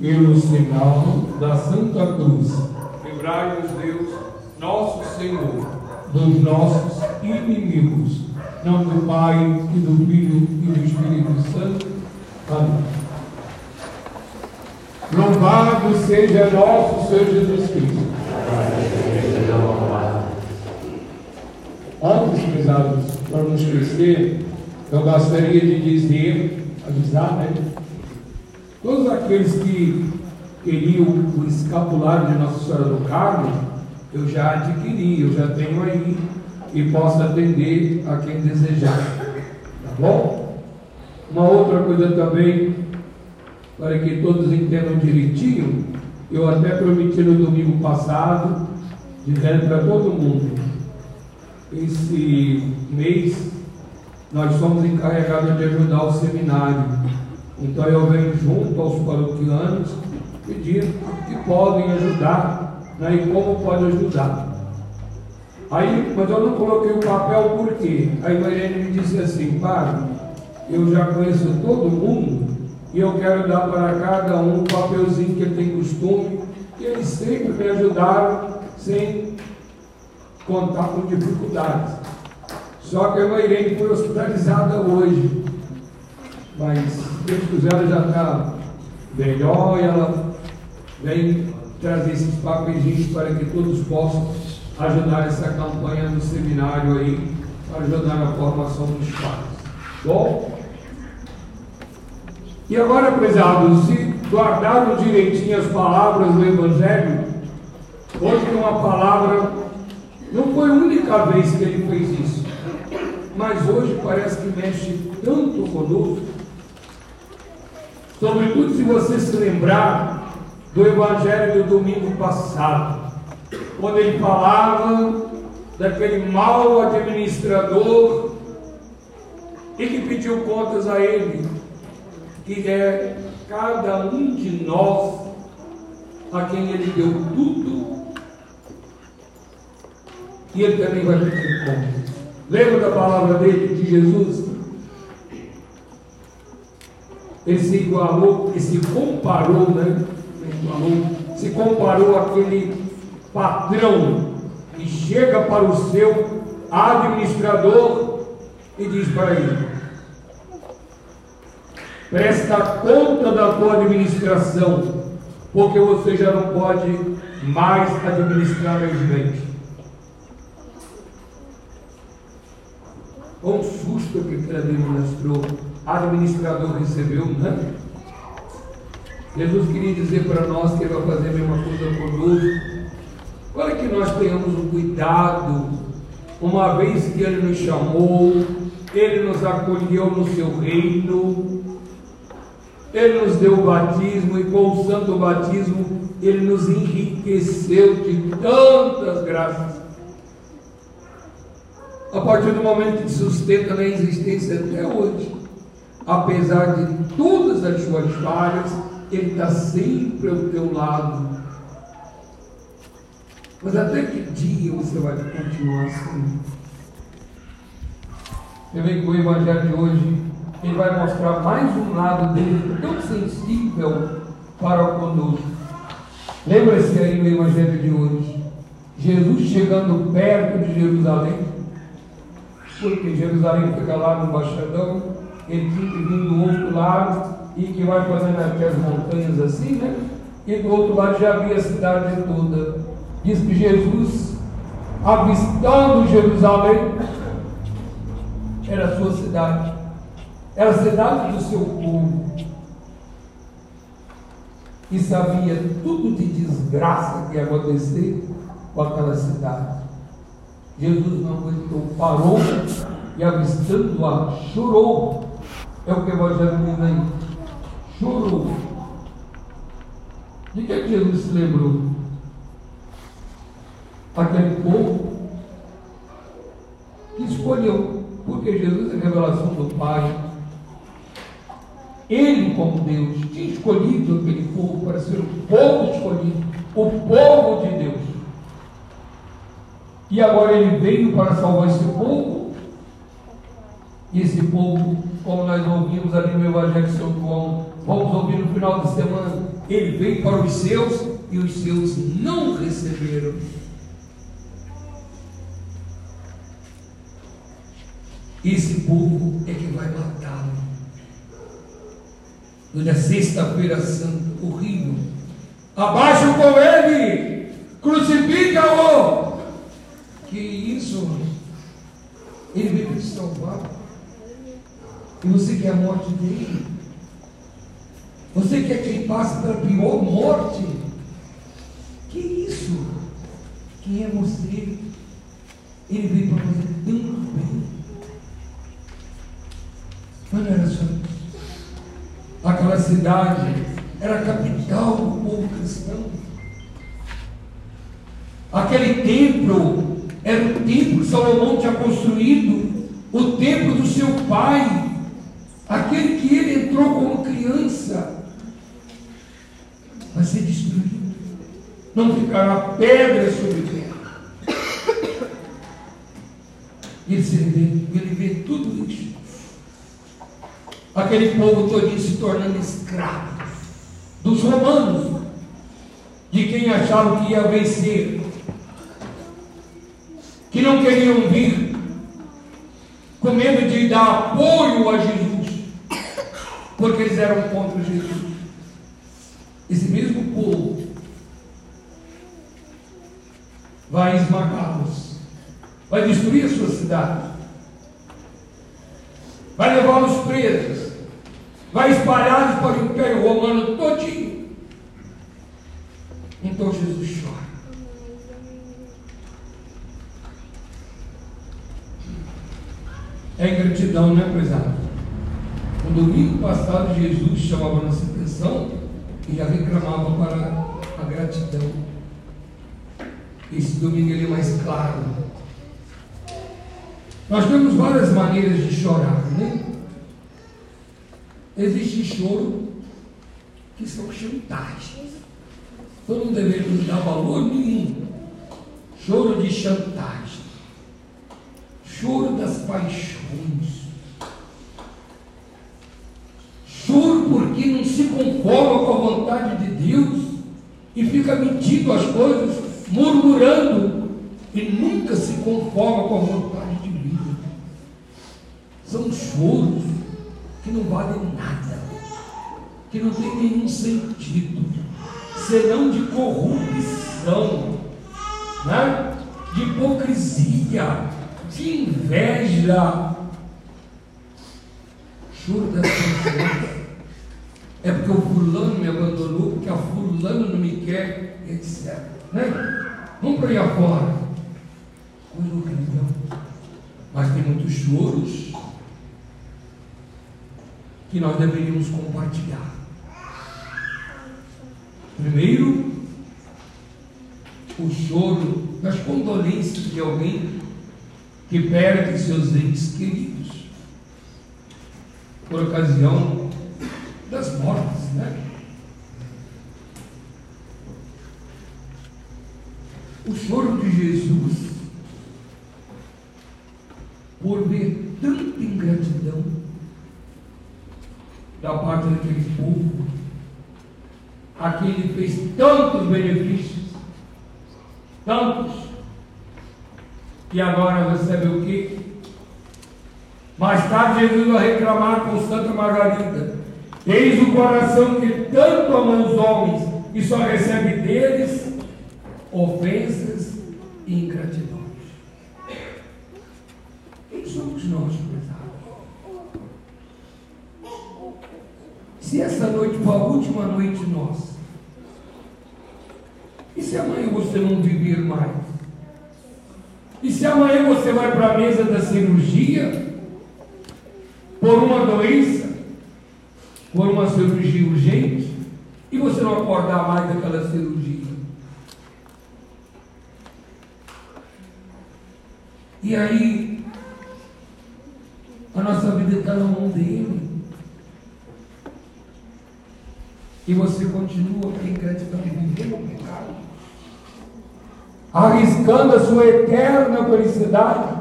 pelo sinal da Santa Cruz. Livrai-nos, Deus, nosso Senhor, dos nossos inimigos. Em nome do Pai, e do Filho e do Espírito Santo. Amém. Louvado seja nosso Senhor Jesus Cristo. Antes, prezados, para não esquecer, eu gostaria de dizer, avisar, né? Todos aqueles que queriam o escapulário de Nossa Senhora do Carmo, eu já adquiri, eu já tenho aí e posso atender a quem desejar. Tá bom? Uma outra coisa também, para que todos entendam direitinho, eu até prometi no domingo passado, dizendo para todo mundo, esse mês nós somos encarregados de ajudar o seminário. Então eu venho junto aos paroquianos pedir que podem ajudar né, e como podem ajudar. Aí, mas eu não coloquei o papel por quê? Aí Maria me disse assim, padre, eu já conheço todo mundo e eu quero dar para cada um um papelzinho que ele tem costume, e eles sempre me ajudaram sem contar com dificuldades. Só que a Mairene foi hospitalizada hoje. Mas, se Deus quiser, ela já está melhor e ela vem trazer esses papéis para que todos possam ajudar essa campanha do seminário aí, para ajudar na formação dos pais. Bom? E agora, prezados, se guardaram direitinho as palavras do Evangelho, hoje uma palavra, não foi a única vez que ele fez isso, mas hoje parece que mexe tanto conosco, sobretudo se você se lembrar do Evangelho do domingo passado, quando ele falava daquele mau administrador e que pediu contas a ele, que é cada um de nós a quem ele deu tudo, e ele também vai pedir contas. Lembra da palavra dele, de Jesus? Ele se igualou, ele se comparou, né? Igualou, se comparou àquele patrão que chega para o seu administrador e diz para ele: presta conta da tua administração, porque você já não pode mais administrar meus bens. Quão susto que aquele administrador, administrador recebeu, né? Jesus queria dizer para nós que ele vai fazer a mesma coisa conosco. Olha que nós tenhamos um cuidado, uma vez que ele nos chamou, ele nos acolheu no seu reino, ele nos deu o batismo e com o santo batismo ele nos enriqueceu de tantas graças a partir do momento que sustenta na existência até hoje. Apesar de todas as suas falhas, Ele está sempre ao teu lado. Mas até que dia você vai continuar assim? Você vê que o Evangelho de hoje ele vai mostrar mais um lado dele tão sensível para conosco. Lembra-se aí no Evangelho de hoje, Jesus chegando perto de Jerusalém, porque Jerusalém fica lá no Baixadão, ele tinha que vir do outro lado, e que vai fazendo aquelas montanhas assim, né? E do outro lado já havia a cidade toda. Diz que Jesus, avistando Jerusalém, era a sua cidade, era a cidade do seu povo. E sabia tudo de desgraça que ia acontecer com aquela cidade. Jesus não aguentou, parou e avistando-a, chorou. É o que o Evangelho aí. Chorou. De que, é que Jesus se lembrou? Aquele povo que escolheu, porque Jesus é revelação do Pai. Ele, como Deus, tinha escolhido aquele povo para ser o povo escolhido, o povo de Deus. E agora ele veio para salvar esse povo. E esse povo, como nós ouvimos ali no Evangelho de São João, vamos ouvir no final de semana, Ele veio para os seus e os seus não receberam. Esse povo é que vai matá-lo. Na sexta-feira santa, horrível. Abaixo com ele! Crucifica-o! Que isso? Ele veio te salvar. E você quer a morte dele? Você quer que ele passe pela pior morte? Que isso? Quem é você? Ele veio para fazer tanto bem. Mas era só Aquela cidade era a capital do povo cristão. Aquele templo era o templo que Salomão tinha construído, o templo do seu pai, aquele que ele entrou como criança vai ser destruído. Não ficará pedra sobre pedra. E ele vê, ele vê tudo isso. Aquele povo todinho se tornando escravo dos romanos, de quem achavam que ia vencer, que não queriam vir, com medo de dar apoio a Jesus, porque eles eram contra Jesus esse mesmo povo vai esmagá-los, vai destruir a sua cidade, vai levá-los presos, vai espalhá-los para o Império Romano todinho. Então Jesus chora. É ingratidão, né, prezado? Domingo passado, Jesus chamava nossa atenção e já reclamava para a gratidão. Esse domingo ele é mais claro. Nós temos várias maneiras de chorar, né? Existe choro que são chantagens. Então não devemos dar valor nenhum. Choro de chantagem. Choro das paixões Juro porque não se conforma com a vontade de Deus e fica medindo as coisas, murmurando e nunca se conforma com a vontade de Deus. São choros que não valem nada, que não tem nenhum sentido, senão de corrupção, né? de hipocrisia, de inveja, choro das é porque o fulano me abandonou, porque a fulano não me quer, etc. Né? Vamos para aí afora. Coisa horrível. Mas tem muitos choros que nós deveríamos compartilhar. Primeiro, o choro das condolências de alguém que perde seus entes queridos por ocasião das mortes, né? O choro de Jesus por ver tanta ingratidão da parte daquele povo, a quem ele fez tantos benefícios, tantos, e agora recebe o quê? Mais tarde Jesus vai reclamar com Santa Margarida. Eis o coração que tanto ama os homens e só recebe deles ofensas e ingratidões. Quem somos nós, prezados? Se essa noite for a última noite nossa, e se amanhã você não viver mais? E se amanhã você vai para a mesa da cirurgia por uma doença? Por uma cirurgia urgente e você não acordar mais daquela cirurgia. E aí, a nossa vida está na mão dele. E você continua gratidão vivendo o pecado, arriscando a sua eterna felicidade.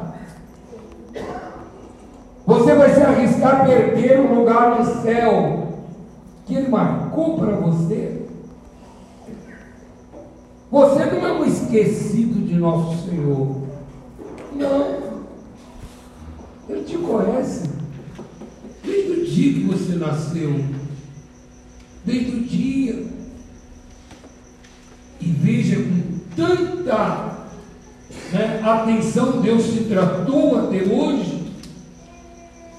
Você vai se arriscar a perder um lugar no céu que Ele marcou para você, Você não é um esquecido de nosso Senhor. Não. Ele te conhece. Desde o dia que você nasceu. Desde o dia. E veja com tanta né, atenção Deus te tratou até hoje.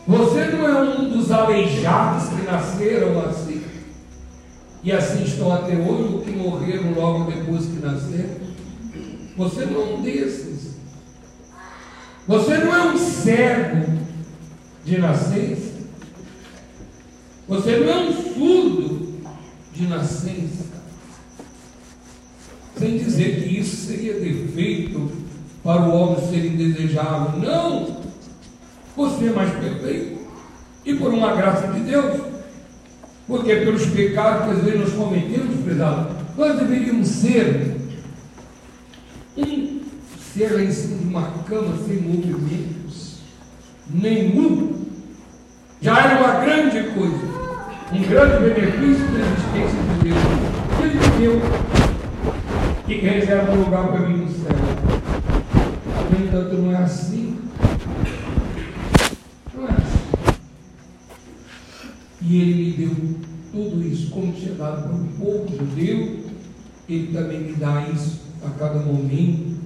Você não é um dos aleijados que nasceram assim. E assim estão até hoje, ou que morreram logo depois que nasceram. Você não é um desses. Você não é um cego de nascença. Você não é um surdo de nascença. Sem dizer que isso seria defeito para o homem ser indesejável. Não! Você é mais perfeito. E por uma graça de Deus. Porque pelos pecados que às vezes nós cometemos, prezado, nós deveríamos ser um ser lá em cima de uma cama sem movimentos nenhum. Já era uma grande coisa. Um grande benefício da existência de Deus. Ele deu e reserva um lugar para mim no céu. No entanto, não é assim. Não é assim. E ele me deu tudo isso, como tinha dado para o povo judeu, ele também me dá isso a cada momento.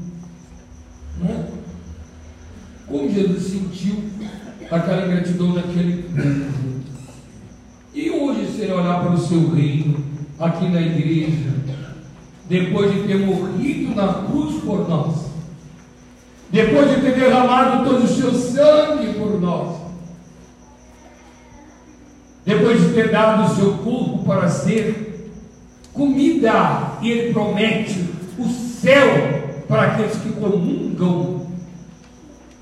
Não é? Como Jesus sentiu aquela gratidão naquele povo. E hoje, se ele olhar para o seu reino, aqui na igreja, depois de ter morrido na cruz por nós, depois de ter derramado todo o seu sangue por nós, depois de ter dado o seu corpo para ser comida, e ele promete o céu para aqueles que comungam,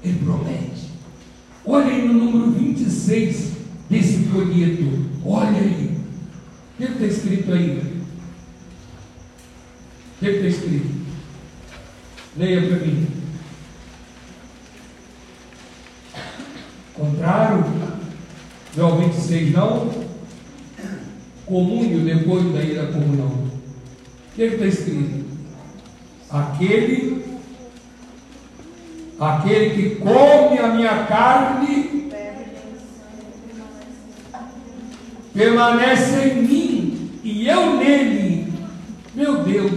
ele promete. Olha aí no número 26 desse folheto, olha aí, o que está escrito aí? O que está escrito? Leia para mim. Contrário, João 26, não? Comúnio depois da comunhão. O que está escrito? Aquele, aquele que come a minha carne permanece em mim e eu nele. Meu Deus,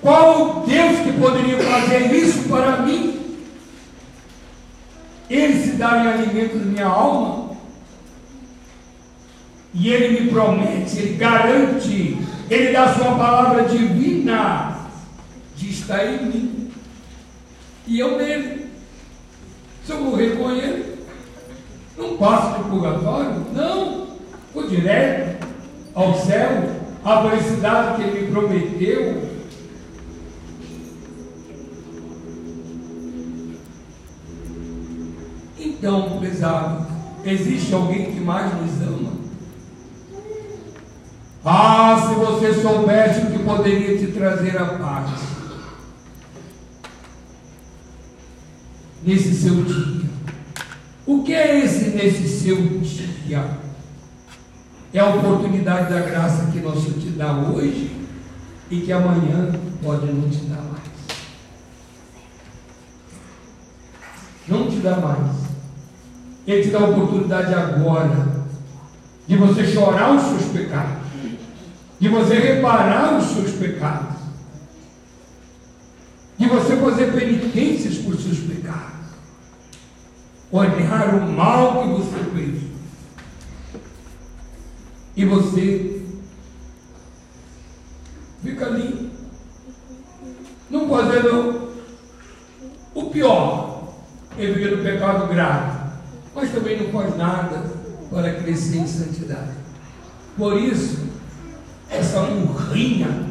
qual Deus que poderia fazer isso para mim? Ele se dá em alimento da minha alma. E ele me promete, ele garante, ele dá sua palavra divina de estar em mim. E eu nele. Se eu morrer com ele, não passo de purgatório, não. Vou direto ao céu, a felicidade que ele me prometeu, Então, prezado, existe alguém que mais nos ama? Ah, se você soubesse o que poderia te trazer a paz nesse seu dia. O que é esse nesse seu dia? É a oportunidade da graça que Senhor te dá hoje e que amanhã pode não te dar mais. Não te dá mais. Ele te dá a oportunidade agora de você chorar os seus pecados, de você reparar os seus pecados, de você fazer penitências por seus pecados, olhar o mal que você fez. E você fica ali, não fazendo o pior, no pecado grave. Mas também não faz nada para crescer em santidade. Por isso, essa murrinha,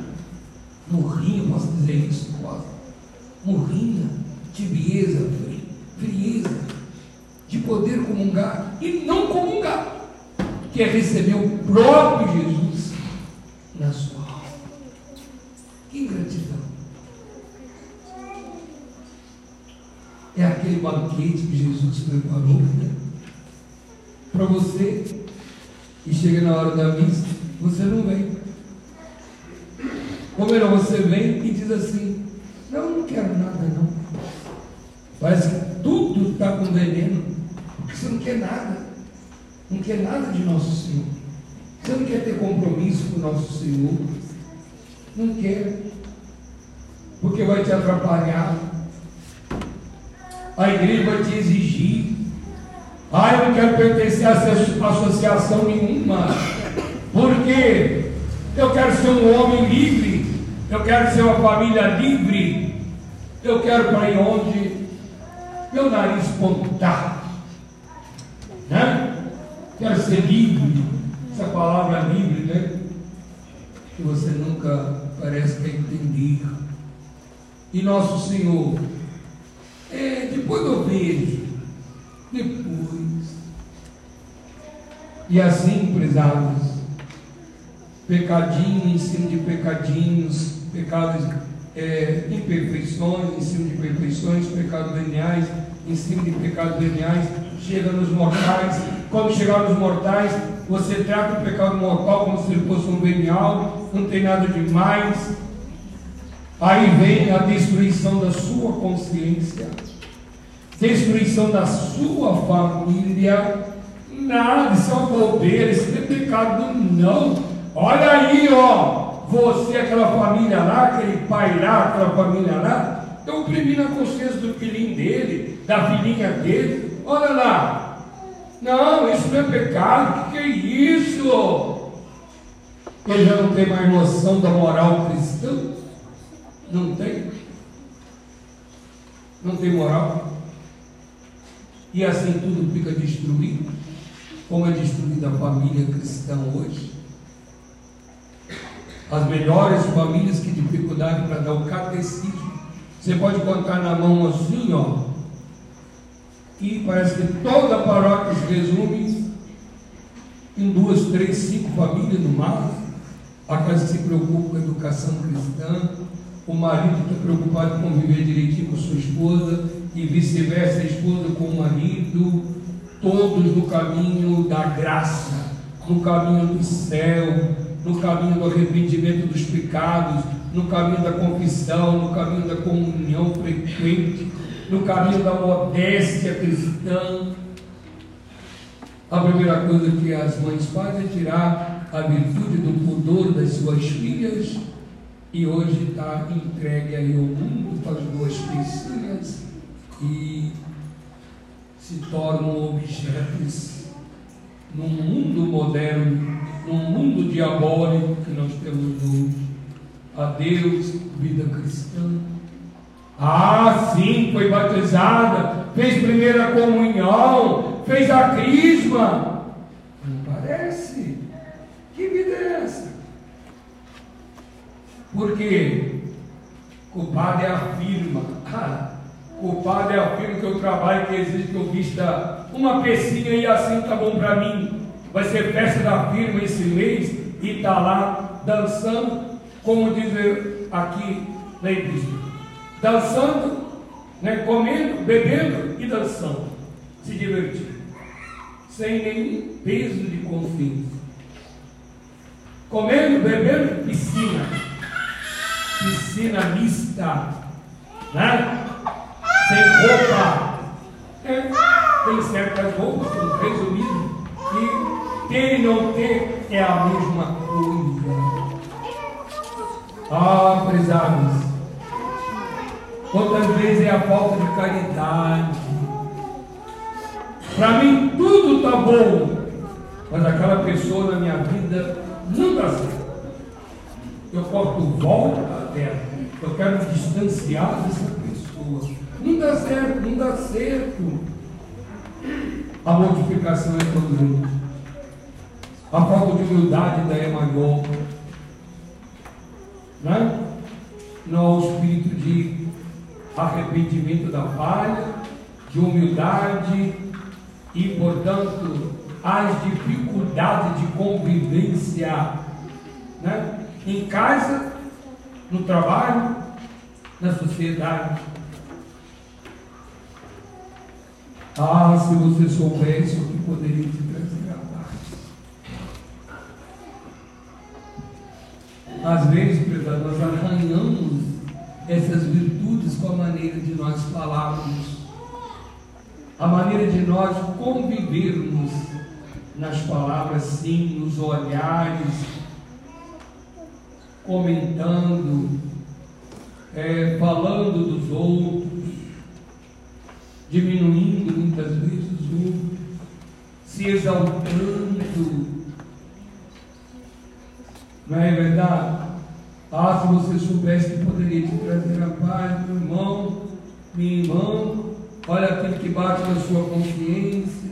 murrinha, posso dizer isso? Posso. Murrinha, tibieza, frieza, de poder comungar e não comungar, que é receber o próprio Jesus na sua alma. Que gratidão! É aquele banquete que Jesus preparou né? para você. E chega na hora da missa, você não vem. Como não, você vem e diz assim, não, não quero nada não. Parece que tudo está com veneno. Você não quer nada. Não quer nada de nosso Senhor. Você não quer ter compromisso com o nosso Senhor. Não quer. Porque vai te atrapalhar. A igreja vai te exigir. Ah, eu não quero pertencer a associação nenhuma. Porque eu quero ser um homem livre. Eu quero ser uma família livre. Eu quero para ir onde meu nariz pontar. Né? Quero ser livre. Essa palavra livre, né? Que você nunca parece que entender. E nosso Senhor, é, depois eu vejo, depois. E assim, prezados, pecadinho em cima de pecadinhos, pecados, é, imperfeições em cima de perfeições, pecados veniais em cima de pecados veniais, chega nos mortais. Quando chegar nos mortais, você trata o pecado mortal como se ele fosse um venial, não tem nada de mais. Aí vem a destruição da sua consciência, destruição da sua família. Nada, isso é uma bobeira, isso é pecado, não. Olha aí, ó, você, aquela família lá, aquele pai lá, aquela família lá, estão oprimindo a consciência do filhinho dele, da filhinha dele. Olha lá, não, isso não é pecado, o que, que é isso? Ele já não tem mais noção da moral cristã? Não tem? Não tem moral? E assim tudo fica destruído, como é destruída a família cristã hoje as melhores famílias, que dificuldade para dar o catecismo. Você pode contar na mão assim, ó. E parece que toda a paróquia se resume em duas, três, cinco famílias no máximo. A casa se preocupa com a educação cristã, o marido está preocupado com viver direitinho com sua esposa, e vice-versa, a esposa com o marido, todos no caminho da graça, no caminho do céu, no caminho do arrependimento dos pecados, no caminho da confissão, no caminho da comunhão frequente, no caminho da modéstia cristã. A primeira coisa que as mães fazem é tirar a virtude do pudor das suas filhas e hoje está entregue aí ao mundo para as duas filhas e se tornam objetos num mundo moderno no mundo diabólico que nós temos hoje. A Deus, vida cristã. Ah, sim, foi batizada, fez primeira comunhão, fez a crisma. Não parece? Que vida é essa? Porque culpado é afirma. Ah, culpado é afirma que eu trabalho que existe que eu vista uma pecinha e assim tá bom para mim vai ser festa da firma esse mês e está lá dançando, como diz aqui na igreja, dançando, né, comendo, bebendo e dançando, se divertindo, sem nenhum peso de consciência. Comendo, bebendo, piscina, piscina mista, né? sem roupa. É, tem certas roupas, resumido, que ter e não ter é a mesma coisa. Ah, prezados, quantas vezes é a falta de caridade. Para mim tudo está bom, mas aquela pessoa na minha vida não dá certo. Eu corto volta terra. Eu quero me distanciar dessa pessoa. Não dá certo, não dá certo. A mortificação é grande a falta de humildade da é maior. Né? Não há o espírito de arrependimento da falha, de humildade e, portanto, as dificuldades de convivência né? em casa, no trabalho, na sociedade. Ah, se você soubesse o que poderia te trazer. Às vezes, queda, nós arranhamos essas virtudes com a maneira de nós falarmos, a maneira de nós convivermos nas palavras, sim, nos olhares, comentando, é, falando dos outros, diminuindo muitas vezes outros, se exaltando. Não é verdade? Ah, se você soubesse que poderia te trazer a paz, meu irmão, minha irmã, olha aquilo que bate na sua consciência,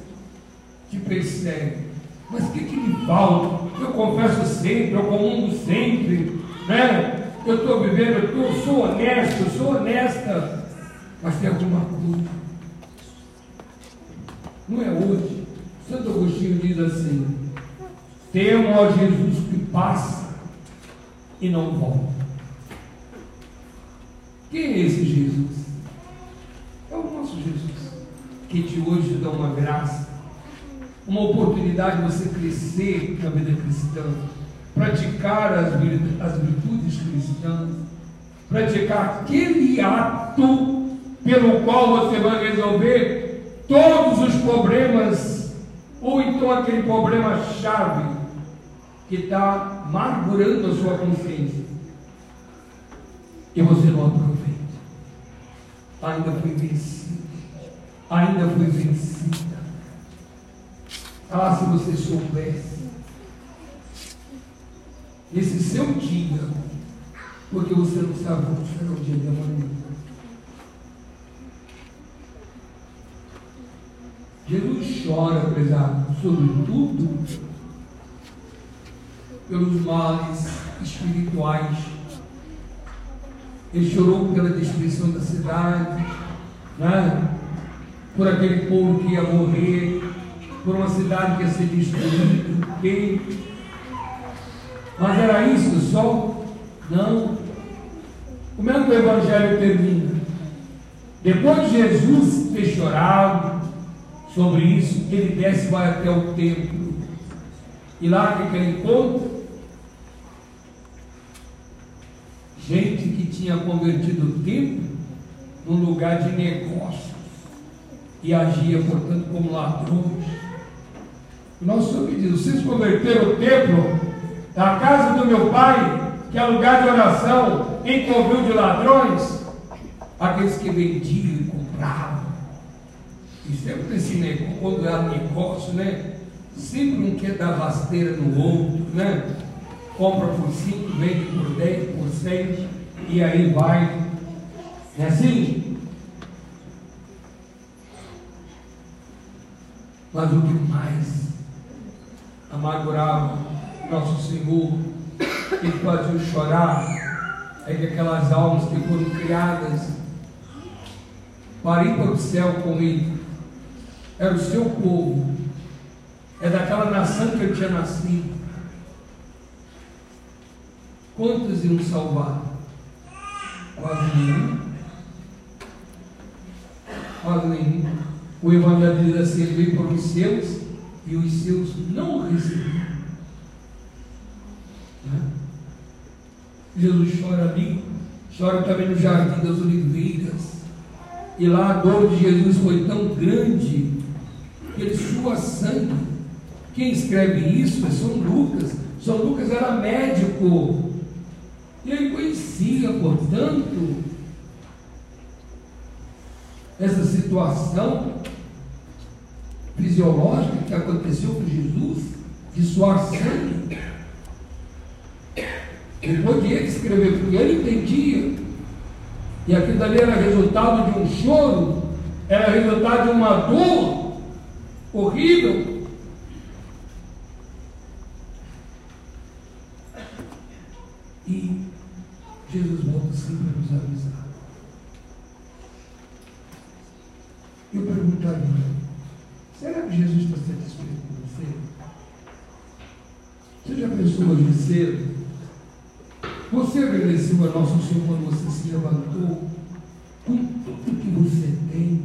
te persegue. Mas o que, que me falta? Eu confesso sempre, eu comungo sempre, né? Eu estou vivendo, eu tô, sou honesto, eu sou honesta, mas tem alguma coisa. Não é hoje. Santo Agostinho diz assim: temo a Jesus que passa e não volta. Quem é esse Jesus? É o nosso Jesus, que te hoje dá uma graça, uma oportunidade de você crescer na vida cristã, praticar as, as virtudes cristãs, praticar aquele ato pelo qual você vai resolver todos os problemas, ou então aquele problema-chave que está amargurando a sua consciência. E você não aproveita. Ainda foi vencido. Ainda foi vencida. Ah, se você soubesse. Esse seu dia, porque você não sabe como será o dia de amanhã. Jesus chora, prezado, sobre tudo pelos males espirituais. Ele chorou pela destruição da cidade, né? por aquele povo que ia morrer, por uma cidade que ia ser destruída. Okay? Mas era isso só? Não. Como é que o Evangelho termina? Depois de Jesus ter chorado sobre isso, ele desce e vai até o templo. E lá que ele encontra? gente que tinha convertido o templo num lugar de negócios e agia, portanto, como ladrões. O nosso Senhor me diz: vocês converteram o templo da casa do meu pai, que é lugar de oração, em covil de ladrões, aqueles que vendiam e compravam. E sempre esse negócio, quando era negócio, né? Sempre um quer dar rasteira no outro, né? compra por 5, vende por 10, por 6, e aí vai. É assim? Mas o que mais amargurava nosso Senhor, que fazia chorar, é que aquelas almas que foram criadas para ir para o céu com Ele, era o seu povo, é daquela nação que ele tinha nascido Quantos iam salvar? Quase nenhum. Quase nenhum. O Evangelho diz assim: ele veio para os seus e os seus não o receberam. Né? Jesus chora ali, chora também no jardim das oliveiras. E lá a dor de Jesus foi tão grande que ele sua sangue. Quem escreve isso é São Lucas. São Lucas era médico ele conhecia, portanto, essa situação fisiológica que aconteceu com Jesus, de suar sangue. Depois de ele escrever, porque ele entendia. E aquilo dali era resultado de um choro, era resultado de uma dor horrível. E Jesus volta sempre a nos avisar. Eu perguntaria, será que Jesus está satisfeito com você? Você já pensou hoje cedo? Você agradeceu a nosso Senhor quando você se levantou com tudo que você tem,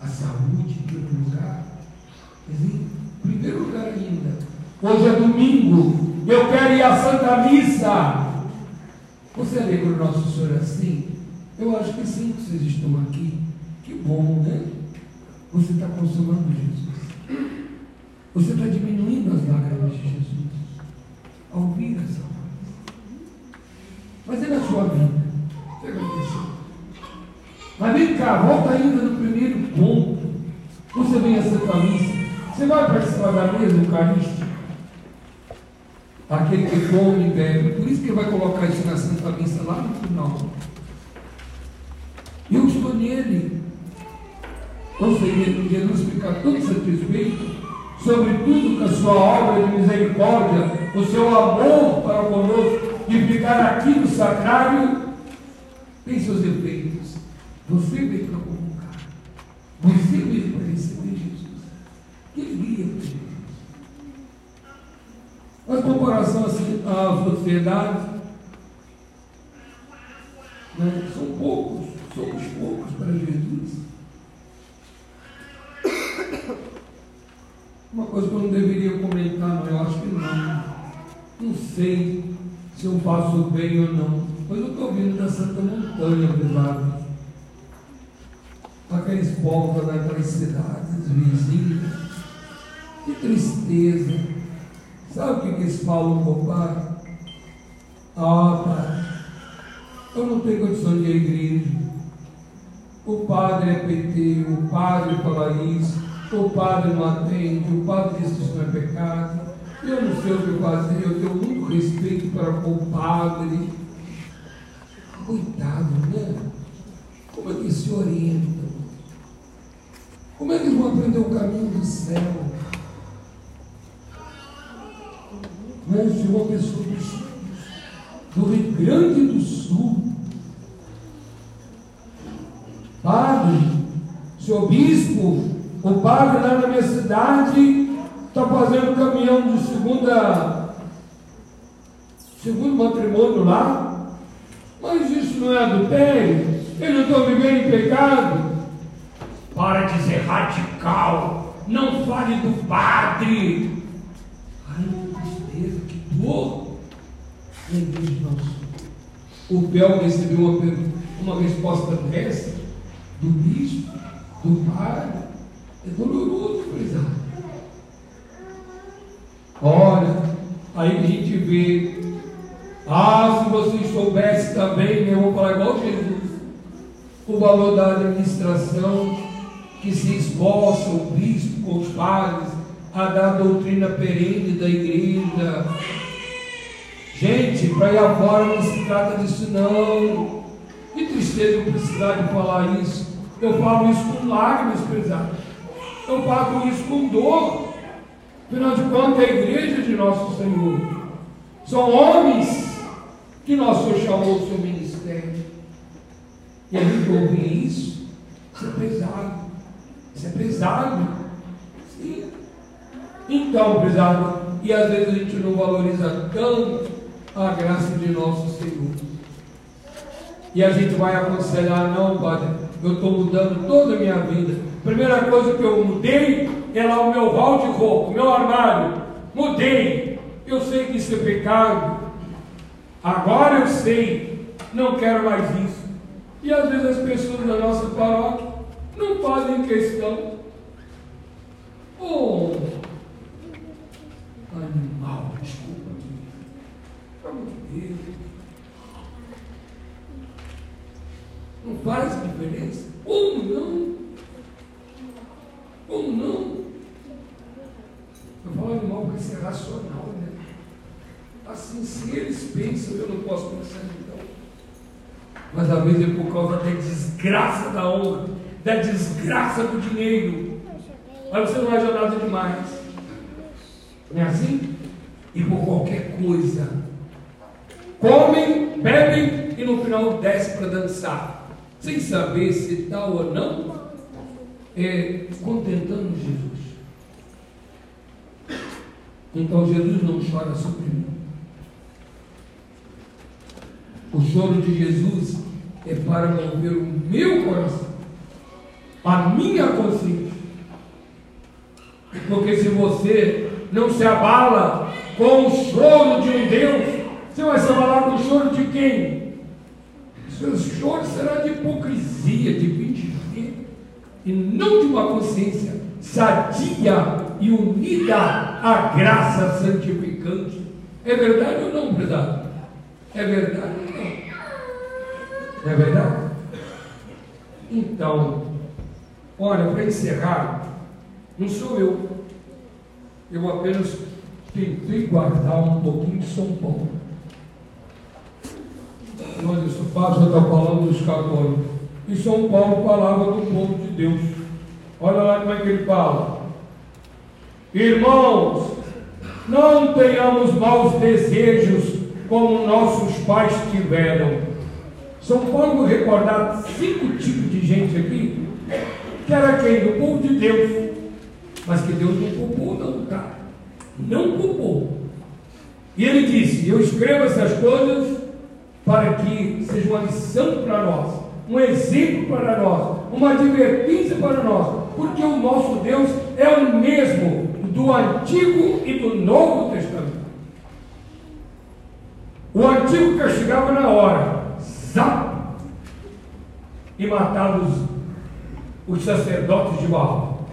a saúde em primeiro lugar? Em primeiro lugar ainda, hoje é domingo, eu quero ir à Santa Missa. Você alegra o nosso Senhor assim? Eu acho que sim, que vocês estão aqui. Que bom, né? Você está consumando Jesus. Você está diminuindo as lágrimas de Jesus ao ouvir essa voz. Mas é na sua vida. Mas vem cá, volta ainda no primeiro ponto. Você vem a Santa Missa. Você vai participar da mesa Eucarística? Aquele que come e bebe. Por isso que vai colocar isso na Santa Missa lá no final. Eu estou nele. Ou seja, Jesus fica tão satisfeito sobre tudo com a sua obra de misericórdia, o seu amor para conosco, de ficar aqui no sacrário, tem seus efeitos. Você veio para comungar. Você veio para receber Jesus. Que alegria. Mas com coração assim, a sociedade, né, são poucos, somos poucos para Jesus. Uma coisa que eu não deveria comentar, não, eu acho que não. Não sei se eu faço bem ou não. Mas eu estou vindo da Santa Montanha, privado. Aqueles povos daquelas cidades vizinhas. Que tristeza. Sabe o que, eles falam com o pai? Ah, pai, eu não tenho condição de ir à igreja. O padre é PT, o padre fala isso o padre não atende, o padre diz que isso não é pecado. Eu não sei o que fazer, eu tenho muito respeito para com o padre. Coitado, né? Como é que se orientam? Como é que vão aprender o caminho do céu? Mas de uma pessoa do, do Rio Grande do Sul, padre, seu bispo, o padre lá na minha cidade está fazendo caminhão de segunda, segundo matrimônio lá. Mas isso não é adultério? Eles não estão vivendo em pecado? Para de ser radical. Não fale do padre. Ai, dor. Meu Deus nosso. O Bel recebeu uma, uma resposta dessa do bispo, do padre. É doloroso, prezado. Olha, aí a gente vê. Ah, se vocês soubessem também, né, eu vou falar igual Jesus, o valor da administração que se esforça o bispo com os padres a dar a doutrina perene da igreja. Gente, para ir afora não se trata disso não. Que tristeza eu precisar de falar isso. Eu falo isso com lágrimas, prezado eu pago isso com dor. Afinal de contas, é a igreja de nosso Senhor. São homens que nosso Senhor chamou o seu ministério. E a gente ouvir isso, isso é pesado. Isso é pesado. Sim. Então, pesado, e às vezes a gente não valoriza tanto a graça de nosso Senhor. E a gente vai aconselhar, não, Padre, eu estou mudando toda a minha vida. Primeira coisa que eu mudei é lá o meu hall de roupa, o meu armário. Mudei. Eu sei que isso é pecado. Agora eu sei. Não quero mais isso. E às vezes as pessoas da nossa paróquia não fazem questão. Oh, animal, desculpa. Pelo amor de Deus. Não faz diferença. Como não? Como não? Eu falo animal porque isso é racional, né? Assim, se eles pensam, eu não posso pensar então. Mas às vezes é por causa da desgraça da honra, da desgraça do dinheiro. Mas você não acha nada demais. Não é assim? E por qualquer coisa. Comem, bebem e no final desce para dançar. Sem saber se tal ou não é, contentando Jesus. Então Jesus não chora sobre mim. O choro de Jesus é para mover o meu coração, a minha consciência. Porque se você não se abala com o choro de um Deus, você vai se abalar com o choro de quem? seu choro será de hipocrisia, de fingimento, e não de uma consciência sadia e unida à graça santificante. É verdade ou não, prezado? É verdade ou não? É verdade? Então, olha, para encerrar, não sou eu. Eu apenas tentei guardar um pouquinho de São Paulo. Mas isso passa, está falando dos católicos. E São Paulo falava do povo de Deus. Olha lá como é que ele fala. Irmãos, não tenhamos maus desejos como nossos pais tiveram. São Paulo recordar cinco tipos de gente aqui, que era quem? Do povo de Deus. Mas que Deus não poupou, não, tá? Não poupou. E ele disse: Eu escrevo essas coisas para que seja uma lição para nós, um exemplo para nós, uma advertência para nós, porque o nosso Deus é o mesmo do Antigo e do Novo Testamento. O Antigo castigava na hora, zap, e matava os, os sacerdotes de Baal.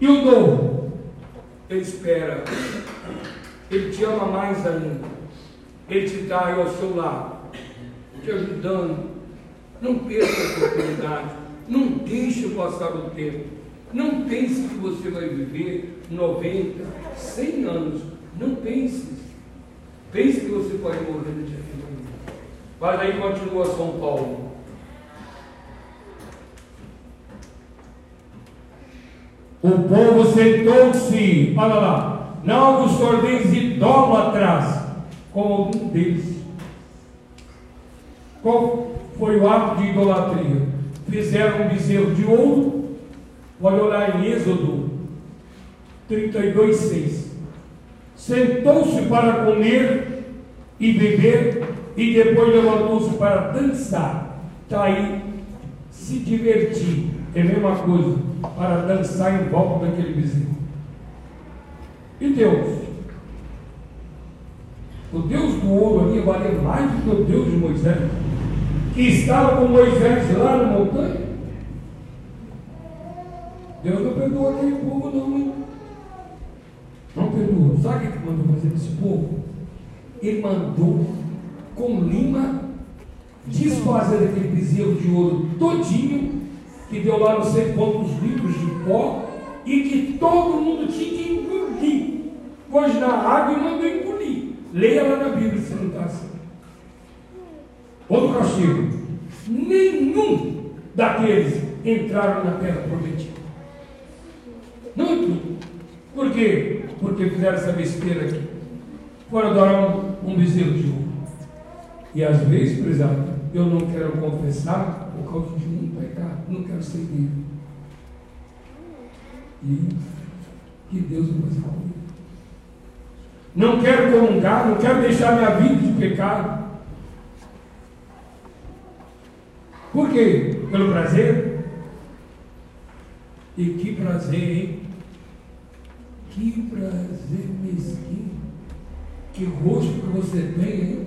E o Novo, ele espera, ele te ama mais ainda, ele te dá ao seu lado, te ajudando. Não perca a oportunidade, não deixe passar o tempo. Não pense que você vai viver 90, 100 anos. Não pense. Pense que você pode morrer no dia amanhã. Mas aí continua São Paulo. O povo sentou-se, olha lá, não vos torneis idólatras, como algum deles. Qual foi o ato de idolatria? Fizeram um bezerro de ouro, Pode olhar em Êxodo 32, 6. Sentou-se para comer e beber, e depois levantou-se para dançar. Está aí, se divertir. É a mesma coisa, para dançar em volta daquele bezerro. E Deus? O Deus do ouro ali valia mais do que o Deus de Moisés, que estava com Moisés lá na montanha. Deus não perdoa aquele povo, não, hein? Não perdoa. Sabe o que mandou fazer esse povo? Ele mandou com lima desfazer aquele bezerro de ouro todinho, que deu lá não sei quantos litros de pó, e que todo mundo tinha que engolir. Pôs na água e mandou engolir. Leia lá na Bíblia. Outro castigo. Nenhum daqueles entraram na terra prometida. Não é tudo. Por quê? Porque fizeram essa besteira aqui. Foram adorar um, um bezerro de ouro. E às vezes, prezado, eu não quero confessar por causa de um pecado. Não quero ser livre. E que Deus me faça comigo. Não quero comungar, não quero deixar minha vida de pecado. Por quê? Pelo prazer? E que prazer, hein? Que prazer mesquinho. Que rosto que você tem, hein?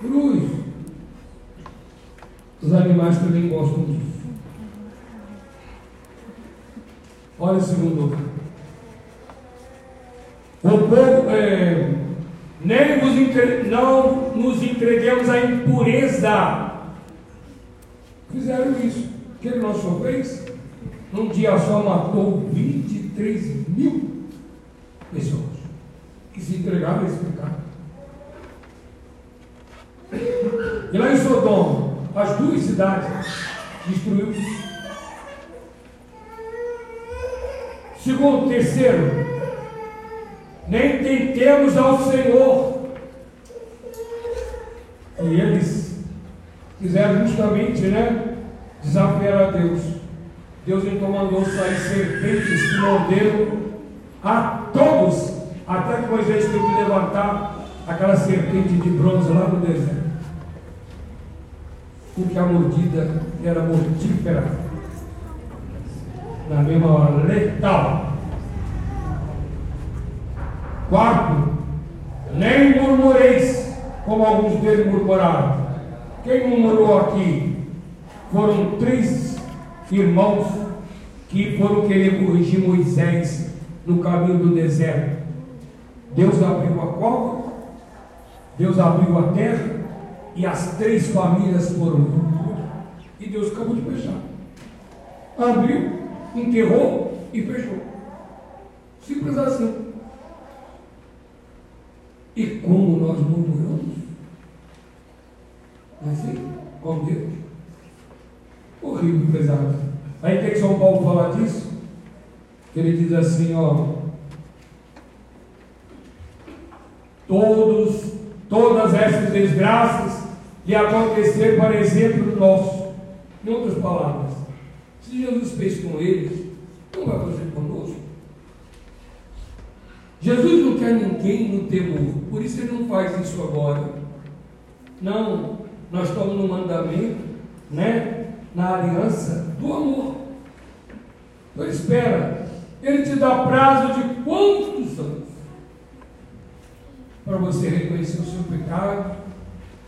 Cruz. Os animais também gostam disso. Olha o segundo. O povo, é, nem vos entre, não nos entreguemos à impureza. Fizeram isso. O que ele só fez? Num dia só matou 23 mil pessoas que se entregaram a esse pecado. E lá em Sodoma, as duas cidades destruiu. Segundo, terceiro, nem tentemos ao Senhor. E eles fizeram justamente, né? Desafiar a Deus. Deus então mandou sair serpentes que morderam a todos, até que Moisés teve que levantar aquela serpente de bronze lá no deserto. Porque a mordida era mortífera. Na mesma hora, letal. Quarto, nem murmureis, como alguns deles murmuraram. Quem morou aqui foram três irmãos que foram querer corrigir Moisés no caminho do deserto. Deus abriu a cova, Deus abriu a terra e as três famílias foram. E Deus acabou de fechar. Abriu, enterrou e fechou. Simples assim. E como nós murmuramos? Assim, com Deus. Horrível, pesado. Aí tem que São Paulo falar disso. Ele diz assim, ó. Todos, todas essas desgraças lhe aconteceram para exemplo nosso. Em outras palavras, se Jesus fez com eles, não vai fazer conosco. Jesus não quer ninguém no temor, por isso ele não faz isso agora. Não, nós estamos no mandamento, né? Na aliança do amor. Então espera, ele te dá prazo de quantos anos? Para você reconhecer o seu pecado,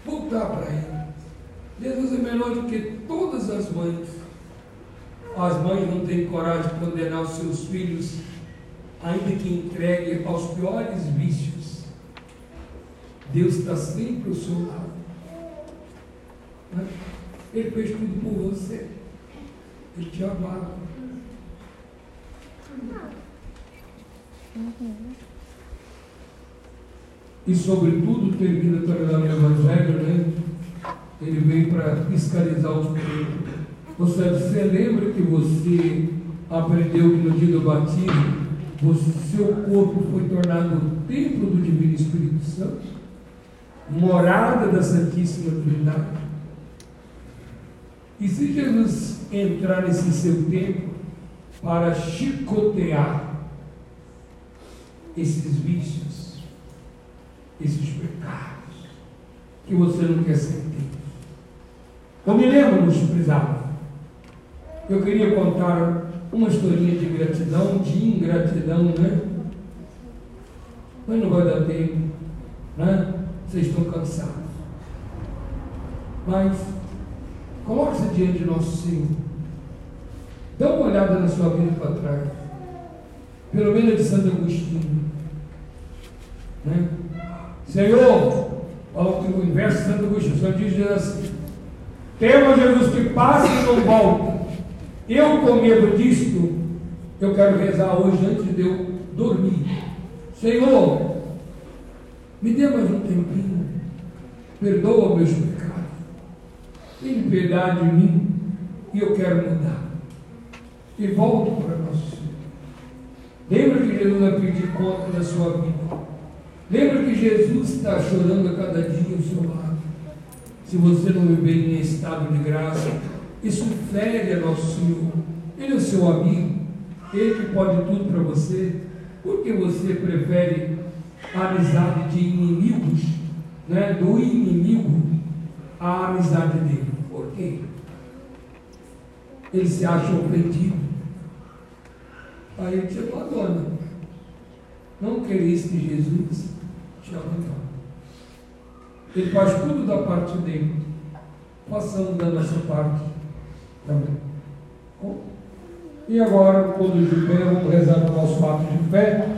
voltar para ele. Jesus é melhor do que todas as mães. As mães não têm coragem de condenar os seus filhos, ainda que entregue aos piores vícios. Deus está sempre ao seu lado. Né? Ele fez tudo por você. Ele te amava. E sobretudo termina também no Evangelho, né? Ele veio para fiscalizar os pecados. Você, você lembra que você aprendeu que no dia do batismo, o seu corpo foi tornado o templo do Divino Espírito Santo, morada da Santíssima Trindade. E se Jesus entrar nesse seu tempo para chicotear esses vícios, esses pecados que você não quer sentir? Eu me lembro, nos prezados, eu queria contar uma historinha de gratidão, de ingratidão, né? Mas não vai dar tempo, né? Vocês estão cansados. Mas coloque-se diante de nosso Senhor. Dá uma olhada na sua vida para trás. Pelo menos de Santo Agostinho. Né? Senhor, olha o inverso de Santo Agostinho. O Senhor diz assim: Tema Jesus que passe e não volta. Eu, com medo disto, eu quero rezar hoje antes de eu dormir. Senhor, me dê mais um tempinho. Perdoa meus pecados. Piedade de mim e eu quero mudar. E volto para nosso Senhor. Lembra que Jesus vai pedir conta da sua vida. Lembra que Jesus está chorando a cada dia ao seu lado. Se você não viver em estado de graça, isso fere a nosso Senhor. Ele é o seu amigo, ele que pode tudo para você. Por que você prefere a amizade de inimigos, né? do inimigo, à amizade dele? Ele se acha ofendido. Aí ele te abandona. Não quereis que Jesus te abandone. Ele faz tudo da parte dele. Passando da nossa parte também. E agora, todos de pé, rezar o nosso ato de fé.